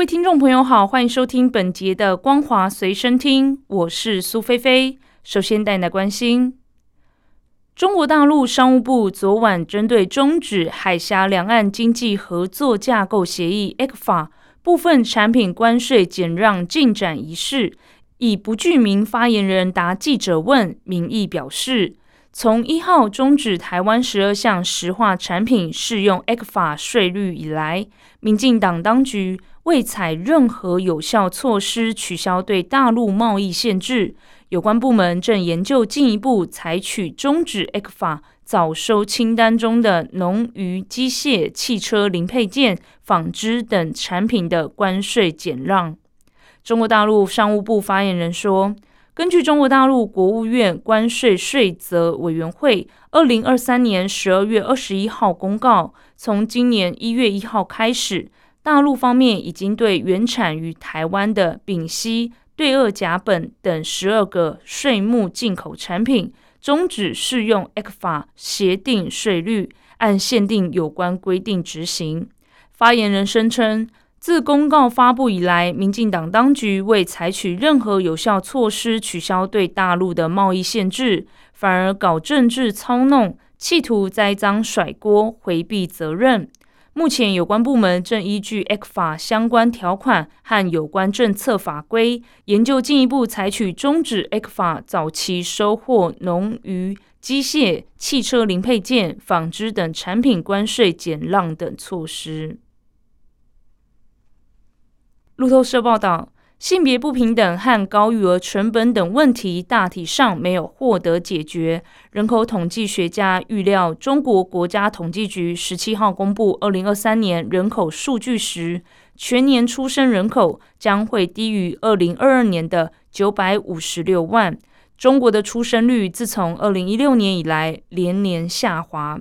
各位听众朋友好，欢迎收听本节的《光华随身听》，我是苏菲菲。首先带来关心。中国大陆商务部昨晚针对终止海峡两岸经济合作架构协议 （ECFA） 部分产品关税减让进展一事，以不具名发言人答记者问名义表示，从一号终止台湾十二项石化产品适用 ECFA 税率以来，民进党当局未采任何有效措施取消对大陆贸易限制。有关部门正研究进一步采取终止 ECFA 早收清单中的农渔机械、汽车零配件、纺织等产品的关税减让。中国大陆商务部发言人说：“根据中国大陆国务院关税税则委员会二零二三年十二月二十一号公告，从今年一月一号开始，大陆方面已经对原产于台湾的丙烯。”对二甲苯等十二个税目进口产品终止适用 ECFA 协定税率，按限定有关规定执行。发言人声称，自公告发布以来，民进党当局未采取任何有效措施取消对大陆的贸易限制，反而搞政治操弄，企图栽赃甩锅，回避责任。目前，有关部门正依据 ECFA 相关条款和有关政策法规，研究进一步采取终止 ECFA 早期收获农渔机械、汽车零配件、纺织等产品关税减让等措施。路透社报道。性别不平等和高育儿成本等问题大体上没有获得解决。人口统计学家预料，中国国家统计局十七号公布二零二三年人口数据时，全年出生人口将会低于二零二二年的九百五十六万。中国的出生率自从二零一六年以来连年下滑。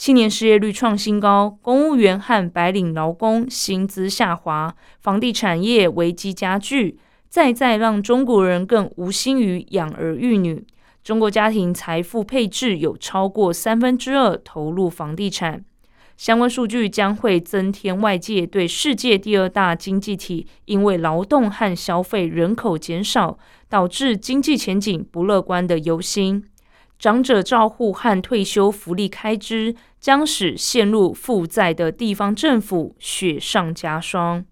青年失业率创新高，公务员和白领劳工薪资下滑，房地产业危机加剧，再再让中国人更无心于养儿育女。中国家庭财富配置有超过三分之二投入房地产，相关数据将会增添外界对世界第二大经济体因为劳动和消费人口减少导致经济前景不乐观的忧心。长者照护和退休福利开支将使陷入负债的地方政府雪上加霜。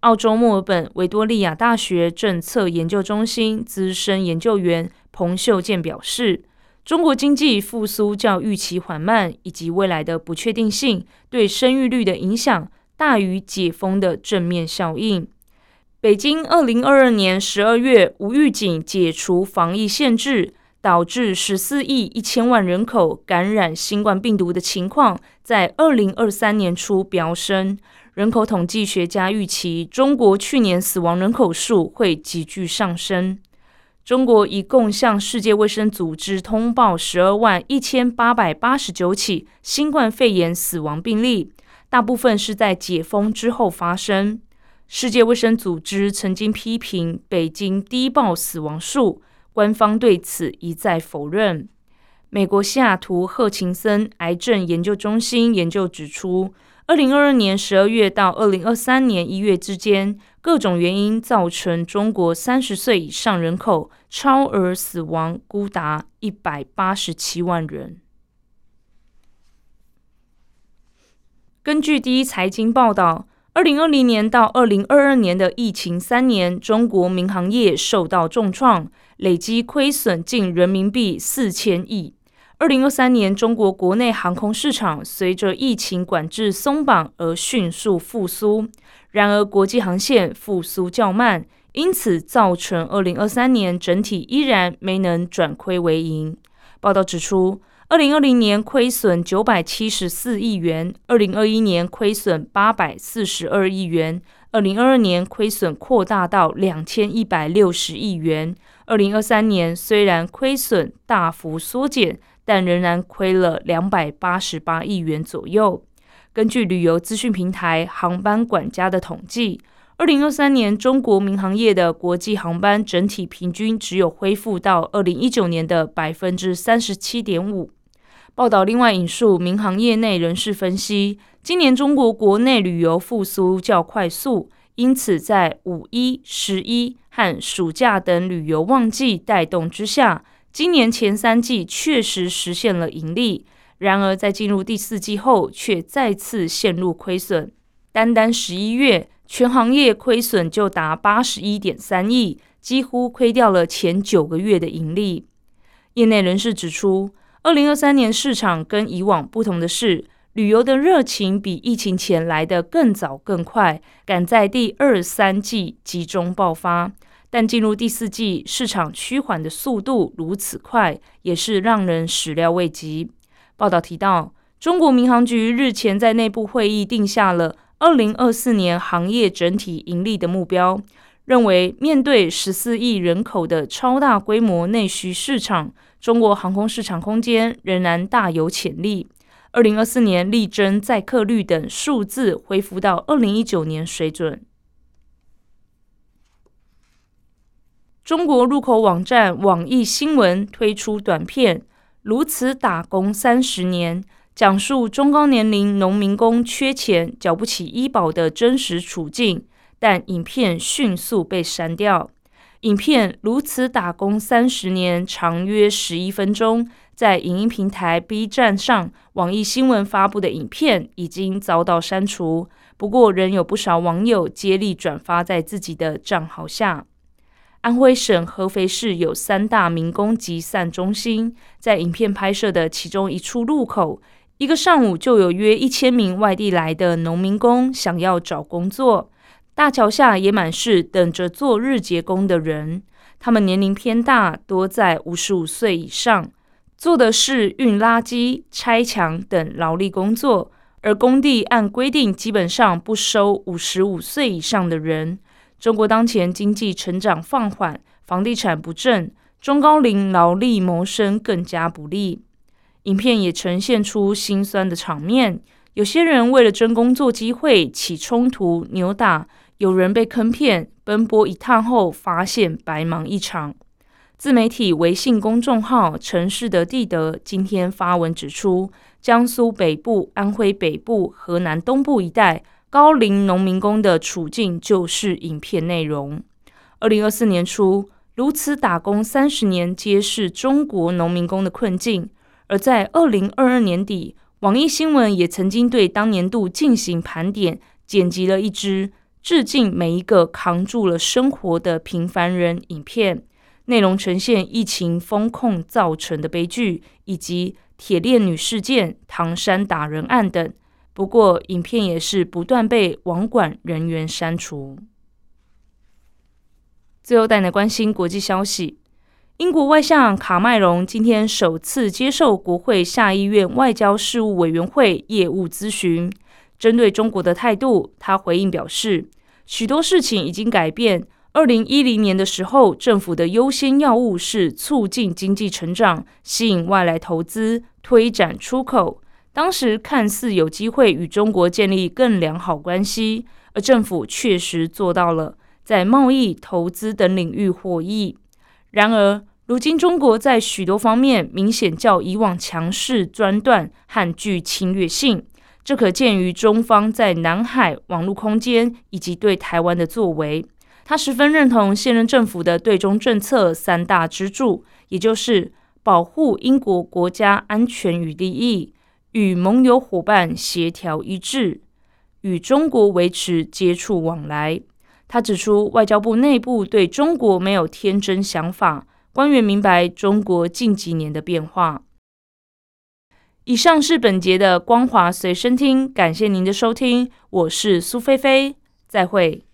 澳洲墨尔本维多利亚大学政策研究中心资深研究员彭秀健表示，中国经济复苏较预期缓慢，以及未来的不确定性对生育率的影响大于解封的正面效应。北京二零二二年十二月无预警解除防疫限制。导致十四亿一千万人口感染新冠病毒的情况，在二零二三年初飙升。人口统计学家预期，中国去年死亡人口数会急剧上升。中国一共向世界卫生组织通报十二万一千八百八十九起新冠肺炎死亡病例，大部分是在解封之后发生。世界卫生组织曾经批评北京低报死亡数。官方对此一再否认。美国西雅图赫琴森癌症研究中心研究指出，二零二二年十二月到二零二三年一月之间，各种原因造成中国三十岁以上人口超额死亡，估达一百八十七万人。根据第一财经报道。二零二零年到二零二二年的疫情三年，中国民航业受到重创，累计亏损近人民币四千亿。二零二三年，中国国内航空市场随着疫情管制松绑而迅速复苏，然而国际航线复苏较慢，因此造成二零二三年整体依然没能转亏为盈。报道指出。二零二零年亏损九百七十四亿元，二零二一年亏损八百四十二亿元，二零二二年亏损扩大到两千一百六十亿元。二零二三年虽然亏损大幅缩减，但仍然亏了两百八十八亿元左右。根据旅游资讯平台航班管家的统计，二零二三年中国民航业的国际航班整体平均只有恢复到二零一九年的百分之三十七点五。报道另外引述民航业内人士分析，今年中国国内旅游复苏较快速，因此在五一、十一和暑假等旅游旺季带动之下，今年前三季确实实现了盈利。然而，在进入第四季后，却再次陷入亏损。单单十一月，全行业亏损就达八十一点三亿，几乎亏掉了前九个月的盈利。业内人士指出。二零二三年市场跟以往不同的是，旅游的热情比疫情前来的更早更快，赶在第二三季集中爆发。但进入第四季，市场趋缓的速度如此快，也是让人始料未及。报道提到，中国民航局日前在内部会议定下了二零二四年行业整体盈利的目标，认为面对十四亿人口的超大规模内需市场。中国航空市场空间仍然大有潜力。二零二四年力争载客率等数字恢复到二零一九年水准。中国入口网站网易新闻推出短片《如此打工三十年》，讲述中高年龄农民工缺钱、缴不起医保的真实处境，但影片迅速被删掉。影片如此打工三十年，长约十一分钟，在影音平台 B 站上，网易新闻发布的影片已经遭到删除。不过，仍有不少网友接力转发在自己的账号下。安徽省合肥市有三大民工集散中心，在影片拍摄的其中一处路口，一个上午就有约一千名外地来的农民工想要找工作。大桥下也满是等着做日结工的人，他们年龄偏大，多在五十五岁以上，做的是运垃圾、拆墙等劳力工作。而工地按规定基本上不收五十五岁以上的人。中国当前经济成长放缓，房地产不振，中高龄劳力谋生更加不利。影片也呈现出心酸的场面，有些人为了争工作机会起冲突、扭打。有人被坑骗，奔波一趟后发现白忙一场。自媒体微信公众号“城市的地德”今天发文指出，江苏北部、安徽北部、河南东部一带高龄农民工的处境就是影片内容。二零二四年初，如此打工三十年，揭示中国农民工的困境。而在二零二二年底，网易新闻也曾经对当年度进行盘点，剪辑了一支。致敬每一个扛住了生活的平凡人。影片内容呈现疫情风控造成的悲剧，以及铁链女事件、唐山打人案等。不过，影片也是不断被网管人员删除。最后带来关心国际消息：英国外相卡麦隆今天首次接受国会下议院外交事务委员会业务咨询。针对中国的态度，他回应表示，许多事情已经改变。二零一零年的时候，政府的优先要务是促进经济成长、吸引外来投资、推展出口。当时看似有机会与中国建立更良好关系，而政府确实做到了在贸易、投资等领域获益。然而，如今中国在许多方面明显较以往强势、专断和具侵略性。这可见于中方在南海网络空间以及对台湾的作为。他十分认同现任政府的对中政策三大支柱，也就是保护英国国家安全与利益，与盟友伙伴协调一致，与中国维持接触往来。他指出，外交部内部对中国没有天真想法，官员明白中国近几年的变化。以上是本节的光华随身听，感谢您的收听，我是苏菲菲，再会。